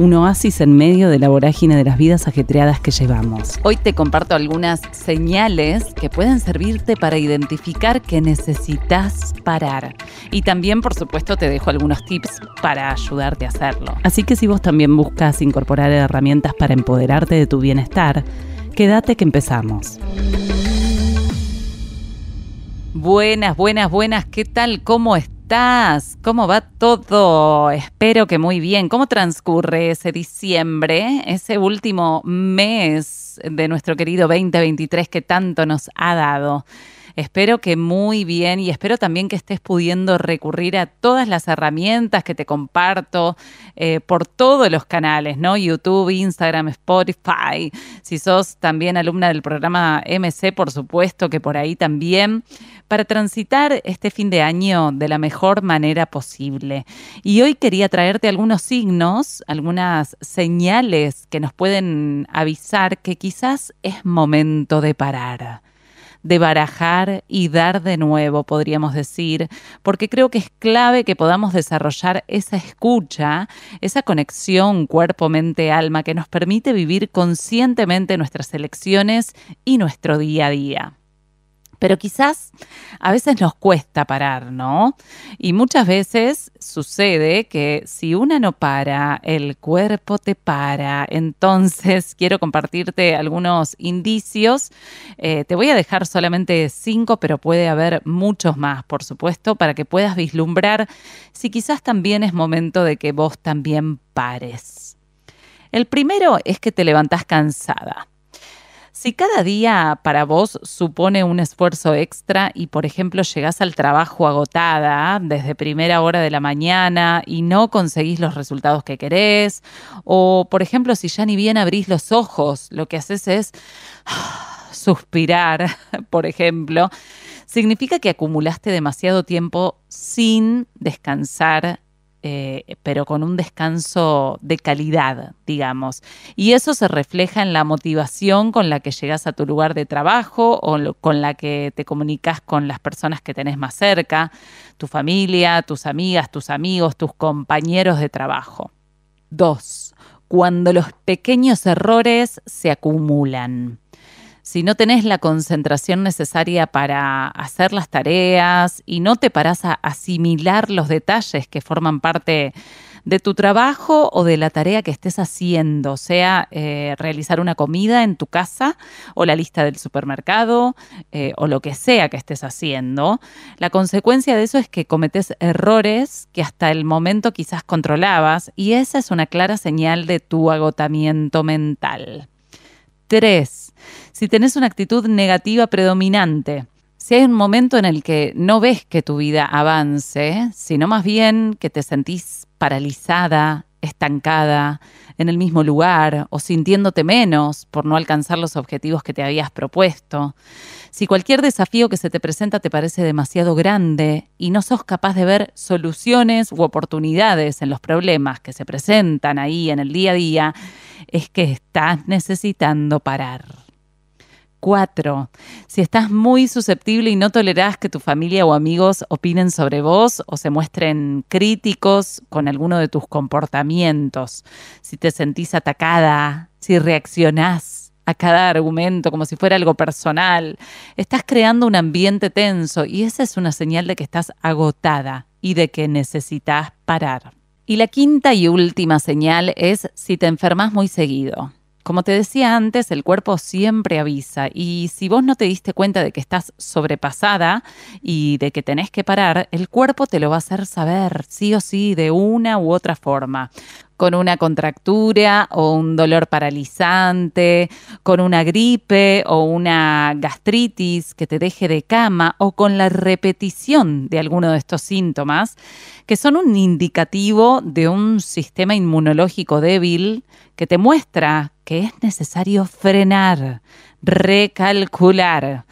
un oasis en medio de la vorágine de las vidas ajetreadas que llevamos. Hoy te comparto algunas señales que pueden servirte para identificar que necesitas parar. Y también, por supuesto, te dejo algunos tips para ayudarte a hacerlo. Así que si vos también buscas incorporar herramientas para empoderarte de tu bienestar, quédate que empezamos. Buenas, buenas, buenas, ¿qué tal? ¿Cómo estás? Estás? ¿Cómo va todo? Espero que muy bien. ¿Cómo transcurre ese diciembre, ese último mes de nuestro querido 2023 que tanto nos ha dado? Espero que muy bien y espero también que estés pudiendo recurrir a todas las herramientas que te comparto eh, por todos los canales, ¿no? YouTube, Instagram, Spotify. Si sos también alumna del programa MC, por supuesto que por ahí también, para transitar este fin de año de la mejor manera posible. Y hoy quería traerte algunos signos, algunas señales que nos pueden avisar que quizás es momento de parar de barajar y dar de nuevo, podríamos decir, porque creo que es clave que podamos desarrollar esa escucha, esa conexión cuerpo-mente-alma que nos permite vivir conscientemente nuestras elecciones y nuestro día a día pero quizás a veces nos cuesta parar, ¿no? Y muchas veces sucede que si una no para, el cuerpo te para. Entonces quiero compartirte algunos indicios. Eh, te voy a dejar solamente cinco, pero puede haber muchos más, por supuesto, para que puedas vislumbrar si quizás también es momento de que vos también pares. El primero es que te levantás cansada. Si cada día para vos supone un esfuerzo extra y, por ejemplo, llegás al trabajo agotada desde primera hora de la mañana y no conseguís los resultados que querés, o, por ejemplo, si ya ni bien abrís los ojos, lo que haces es suspirar, por ejemplo, significa que acumulaste demasiado tiempo sin descansar eh, pero con un descanso de calidad, digamos. Y eso se refleja en la motivación con la que llegas a tu lugar de trabajo o con la que te comunicas con las personas que tenés más cerca, tu familia, tus amigas, tus amigos, tus compañeros de trabajo. Dos, cuando los pequeños errores se acumulan si no tenés la concentración necesaria para hacer las tareas y no te parás a asimilar los detalles que forman parte de tu trabajo o de la tarea que estés haciendo, sea eh, realizar una comida en tu casa o la lista del supermercado eh, o lo que sea que estés haciendo, la consecuencia de eso es que cometes errores que hasta el momento quizás controlabas y esa es una clara señal de tu agotamiento mental. 3. Si tenés una actitud negativa predominante, si hay un momento en el que no ves que tu vida avance, sino más bien que te sentís paralizada, estancada, en el mismo lugar o sintiéndote menos por no alcanzar los objetivos que te habías propuesto. Si cualquier desafío que se te presenta te parece demasiado grande y no sos capaz de ver soluciones u oportunidades en los problemas que se presentan ahí en el día a día, es que estás necesitando parar. 4. Si estás muy susceptible y no tolerás que tu familia o amigos opinen sobre vos o se muestren críticos con alguno de tus comportamientos, si te sentís atacada, si reaccionás a cada argumento como si fuera algo personal, estás creando un ambiente tenso y esa es una señal de que estás agotada y de que necesitas parar. Y la quinta y última señal es si te enfermas muy seguido. Como te decía antes, el cuerpo siempre avisa y si vos no te diste cuenta de que estás sobrepasada y de que tenés que parar, el cuerpo te lo va a hacer saber, sí o sí, de una u otra forma con una contractura o un dolor paralizante, con una gripe o una gastritis que te deje de cama o con la repetición de alguno de estos síntomas, que son un indicativo de un sistema inmunológico débil que te muestra que es necesario frenar, recalcular.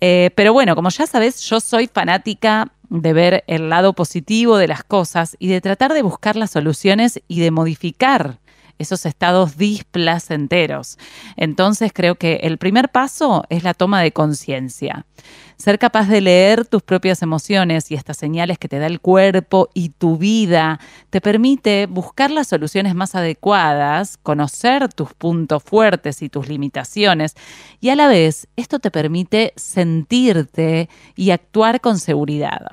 Eh, pero bueno, como ya sabes, yo soy fanática de ver el lado positivo de las cosas y de tratar de buscar las soluciones y de modificar esos estados displacenteros. Entonces creo que el primer paso es la toma de conciencia. Ser capaz de leer tus propias emociones y estas señales que te da el cuerpo y tu vida te permite buscar las soluciones más adecuadas, conocer tus puntos fuertes y tus limitaciones y a la vez esto te permite sentirte y actuar con seguridad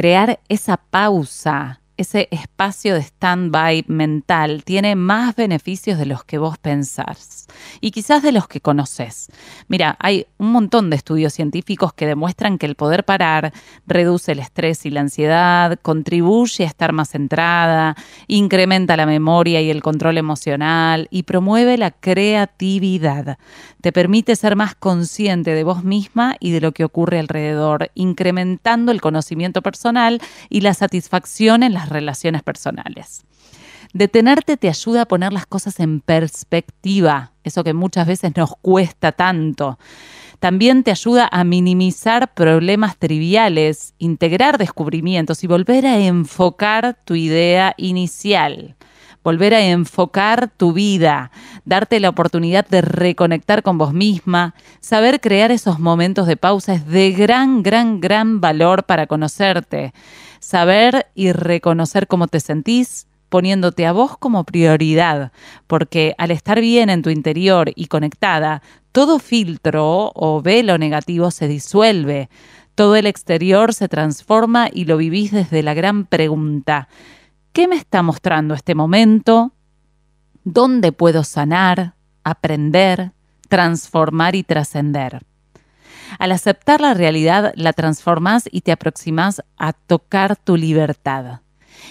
crear esa pausa ese espacio de stand-by mental tiene más beneficios de los que vos pensás y quizás de los que conoces. Mira, hay un montón de estudios científicos que demuestran que el poder parar reduce el estrés y la ansiedad, contribuye a estar más centrada, incrementa la memoria y el control emocional y promueve la creatividad. Te permite ser más consciente de vos misma y de lo que ocurre alrededor, incrementando el conocimiento personal y la satisfacción en las relaciones personales. Detenerte te ayuda a poner las cosas en perspectiva, eso que muchas veces nos cuesta tanto. También te ayuda a minimizar problemas triviales, integrar descubrimientos y volver a enfocar tu idea inicial volver a enfocar tu vida, darte la oportunidad de reconectar con vos misma, saber crear esos momentos de pausa es de gran, gran, gran valor para conocerte. Saber y reconocer cómo te sentís, poniéndote a vos como prioridad, porque al estar bien en tu interior y conectada, todo filtro o velo negativo se disuelve, todo el exterior se transforma y lo vivís desde la gran pregunta, ¿qué me está mostrando este momento? ¿Dónde puedo sanar, aprender, transformar y trascender? Al aceptar la realidad, la transformas y te aproximas a tocar tu libertad.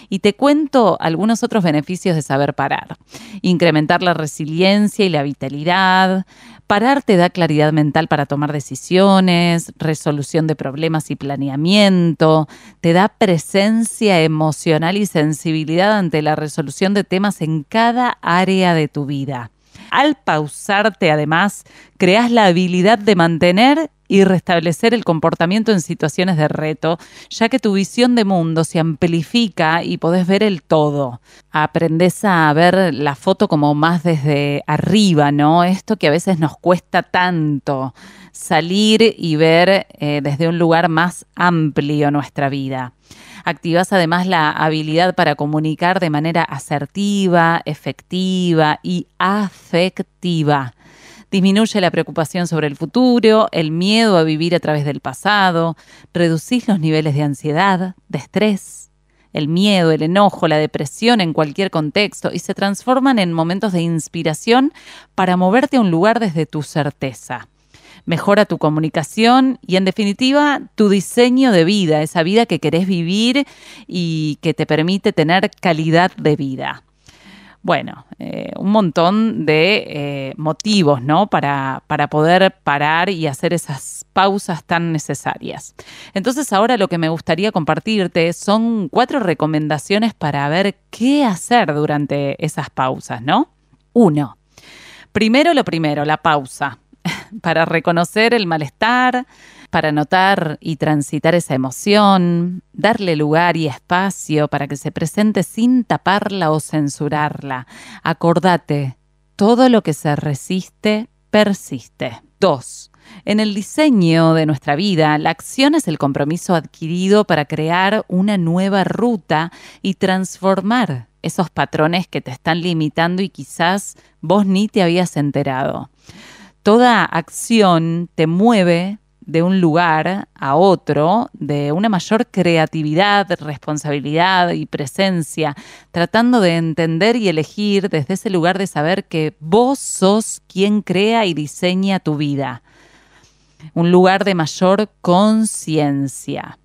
Y te cuento algunos otros beneficios de saber parar. Incrementar la resiliencia y la vitalidad. Parar te da claridad mental para tomar decisiones, resolución de problemas y planeamiento. Te da presencia emocional y sensibilidad ante la resolución de temas en cada área de tu vida. Al pausarte, además, creas la habilidad de mantener y restablecer el comportamiento en situaciones de reto, ya que tu visión de mundo se amplifica y podés ver el todo. Aprendes a ver la foto como más desde arriba, ¿no? Esto que a veces nos cuesta tanto, salir y ver eh, desde un lugar más amplio nuestra vida. Activas además la habilidad para comunicar de manera asertiva, efectiva y afectiva disminuye la preocupación sobre el futuro, el miedo a vivir a través del pasado, reducís los niveles de ansiedad, de estrés, el miedo, el enojo, la depresión en cualquier contexto y se transforman en momentos de inspiración para moverte a un lugar desde tu certeza. Mejora tu comunicación y en definitiva tu diseño de vida, esa vida que querés vivir y que te permite tener calidad de vida. Bueno, eh, un montón de eh, motivos, ¿no? Para, para poder parar y hacer esas pausas tan necesarias. Entonces ahora lo que me gustaría compartirte son cuatro recomendaciones para ver qué hacer durante esas pausas, ¿no? Uno, primero lo primero, la pausa, para reconocer el malestar, para notar y transitar esa emoción, darle lugar y espacio para que se presente sin taparla o censurarla. Acordate, todo lo que se resiste, persiste. 2. En el diseño de nuestra vida, la acción es el compromiso adquirido para crear una nueva ruta y transformar esos patrones que te están limitando y quizás vos ni te habías enterado. Toda acción te mueve de un lugar a otro, de una mayor creatividad, responsabilidad y presencia, tratando de entender y elegir desde ese lugar de saber que vos sos quien crea y diseña tu vida. Un lugar de mayor conciencia.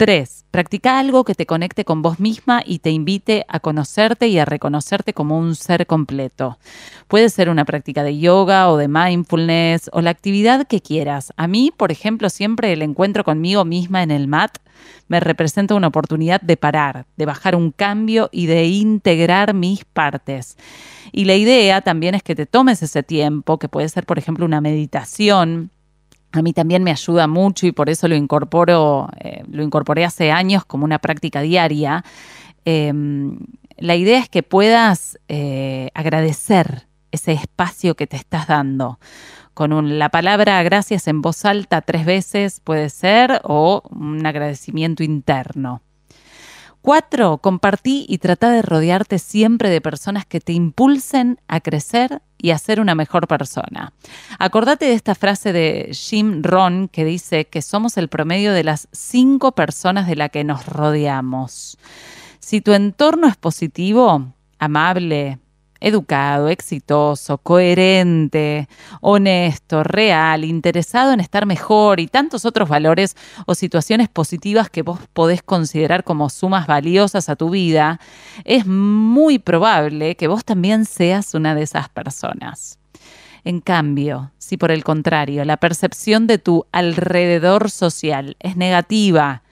3. Practica algo que te conecte con vos misma y te invite a conocerte y a reconocerte como un ser completo. Puede ser una práctica de yoga o de mindfulness o la actividad que quieras. A mí, por ejemplo, siempre el encuentro conmigo misma en el mat me representa una oportunidad de parar, de bajar un cambio y de integrar mis partes. Y la idea también es que te tomes ese tiempo, que puede ser, por ejemplo, una meditación, a mí también me ayuda mucho y por eso lo incorporo, eh, lo incorporé hace años como una práctica diaria. Em, la idea es que puedas eh, agradecer ese espacio que te estás dando. Con la palabra gracias en voz alta tres veces puede ser o un agradecimiento interno. Cuatro, compartí y trata de rodearte siempre de personas que te impulsen a crecer y a ser una mejor persona. Acordate de esta frase de Jim Ron que dice que somos el promedio de las cinco personas de las que nos rodeamos. Si tu entorno es positivo, amable, educado, exitoso, coherente, honesto, real, interesado en estar mejor y tantos otros valores o situaciones positivas que vos podés considerar como sumas valiosas a tu vida, es muy probable que vos también seas una de esas personas. En cambio, si por el contrario la percepción de tu alrededor social es negativa,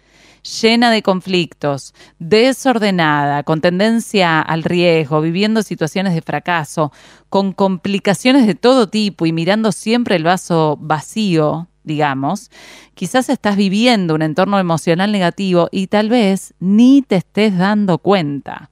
llena de conflictos, desordenada, con tendencia al riesgo, viviendo situaciones de fracaso, con complicaciones de todo tipo y mirando siempre el vaso vacío, digamos, quizás estás viviendo un entorno emocional negativo y tal vez ni te estés dando cuenta.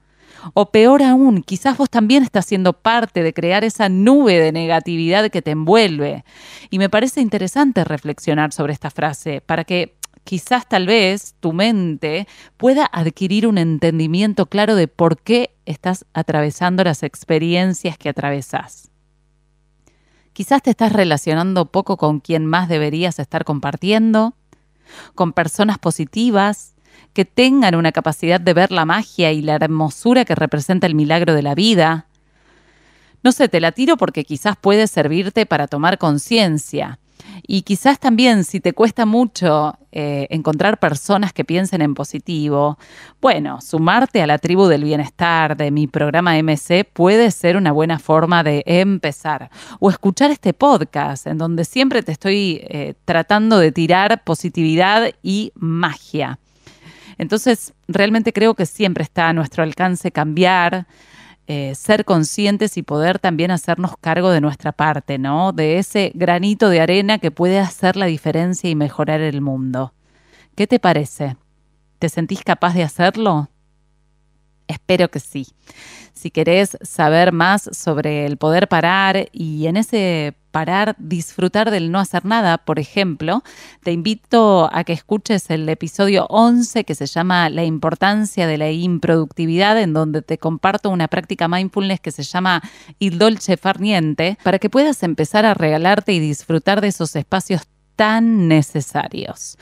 O peor aún, quizás vos también estás siendo parte de crear esa nube de negatividad que te envuelve. Y me parece interesante reflexionar sobre esta frase para que quizás tal vez tu mente pueda adquirir un entendimiento claro de por qué estás atravesando las experiencias que atravesas. Quizás te estás relacionando poco con quien más deberías estar compartiendo, con personas positivas que tengan una capacidad de ver la magia y la hermosura que representa el milagro de la vida. No sé, te la tiro porque quizás puede servirte para tomar conciencia y quizás también si te cuesta mucho eh, encontrar personas que piensen en positivo, bueno, sumarte a la tribu del bienestar de mi programa MC puede ser una buena forma de empezar. O escuchar este podcast en donde siempre te estoy eh, tratando de tirar positividad y magia. Entonces, realmente creo que siempre está a nuestro alcance cambiar, eh, ser conscientes y poder también hacernos cargo de nuestra parte, ¿no? De ese granito de arena que puede hacer la diferencia y mejorar el mundo. ¿Qué te parece? ¿Te sentís capaz de hacerlo? Espero que sí. Si querés saber más sobre el poder parar y en ese parar disfrutar del no hacer nada, por ejemplo, te invito a que escuches el episodio 11 que se llama La importancia de la improductividad, en donde te comparto una práctica mindfulness que se llama Il Dolce Farniente, para que puedas empezar a regalarte y disfrutar de esos espacios tan necesarios.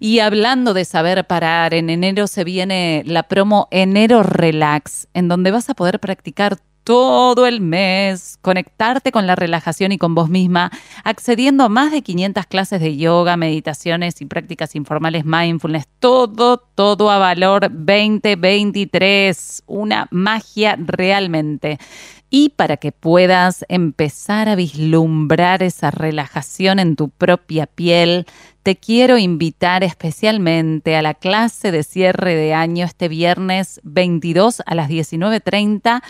Y hablando de saber parar, en enero se viene la promo Enero Relax, en donde vas a poder practicar todo el mes, conectarte con la relajación y con vos misma, accediendo a más de 500 clases de yoga, meditaciones y prácticas informales mindfulness, todo, todo a valor 2023, una magia realmente. Y para que puedas empezar a vislumbrar esa relajación en tu propia piel, te quiero invitar especialmente a la clase de cierre de año este viernes 22 a las 19.30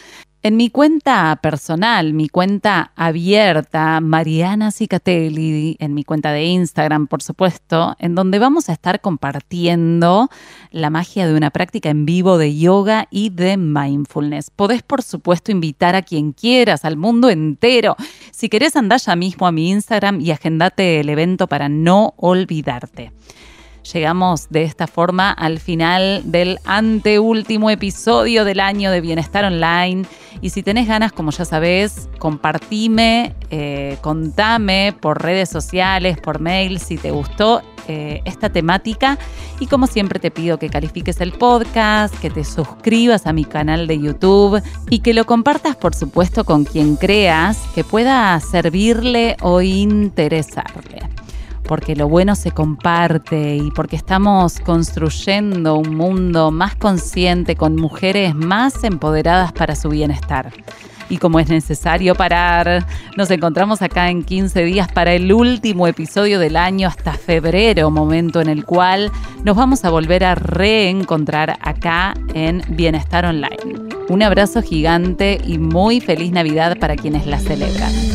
en mi cuenta personal, mi cuenta abierta, Mariana Cicatelli, en mi cuenta de Instagram, por supuesto, en donde vamos a estar compartiendo la magia de una práctica en vivo de yoga y de mindfulness. Podés, por supuesto, invitar a quien quieras, al mundo entero. Si querés, andá ya mismo a mi Instagram y agendate el evento para no olvidarte. Llegamos de esta forma al final del anteúltimo episodio del año de Bienestar Online. Y si tenés ganas, como ya sabés, compartime, eh, contame por redes sociales, por mail, si te gustó eh, esta temática. Y como siempre te pido que califiques el podcast, que te suscribas a mi canal de YouTube y que lo compartas, por supuesto, con quien creas que pueda servirle o interesarle. Porque lo bueno se comparte y porque estamos construyendo un mundo más consciente con mujeres más empoderadas para su bienestar y como es necesario parar, nos encontramos acá en 15 días para el último episodio del año hasta febrero, momento en el cual nos vamos a volver a reencontrar acá en Bienestar Online. Un abrazo gigante y muy feliz Navidad para quienes la celebran.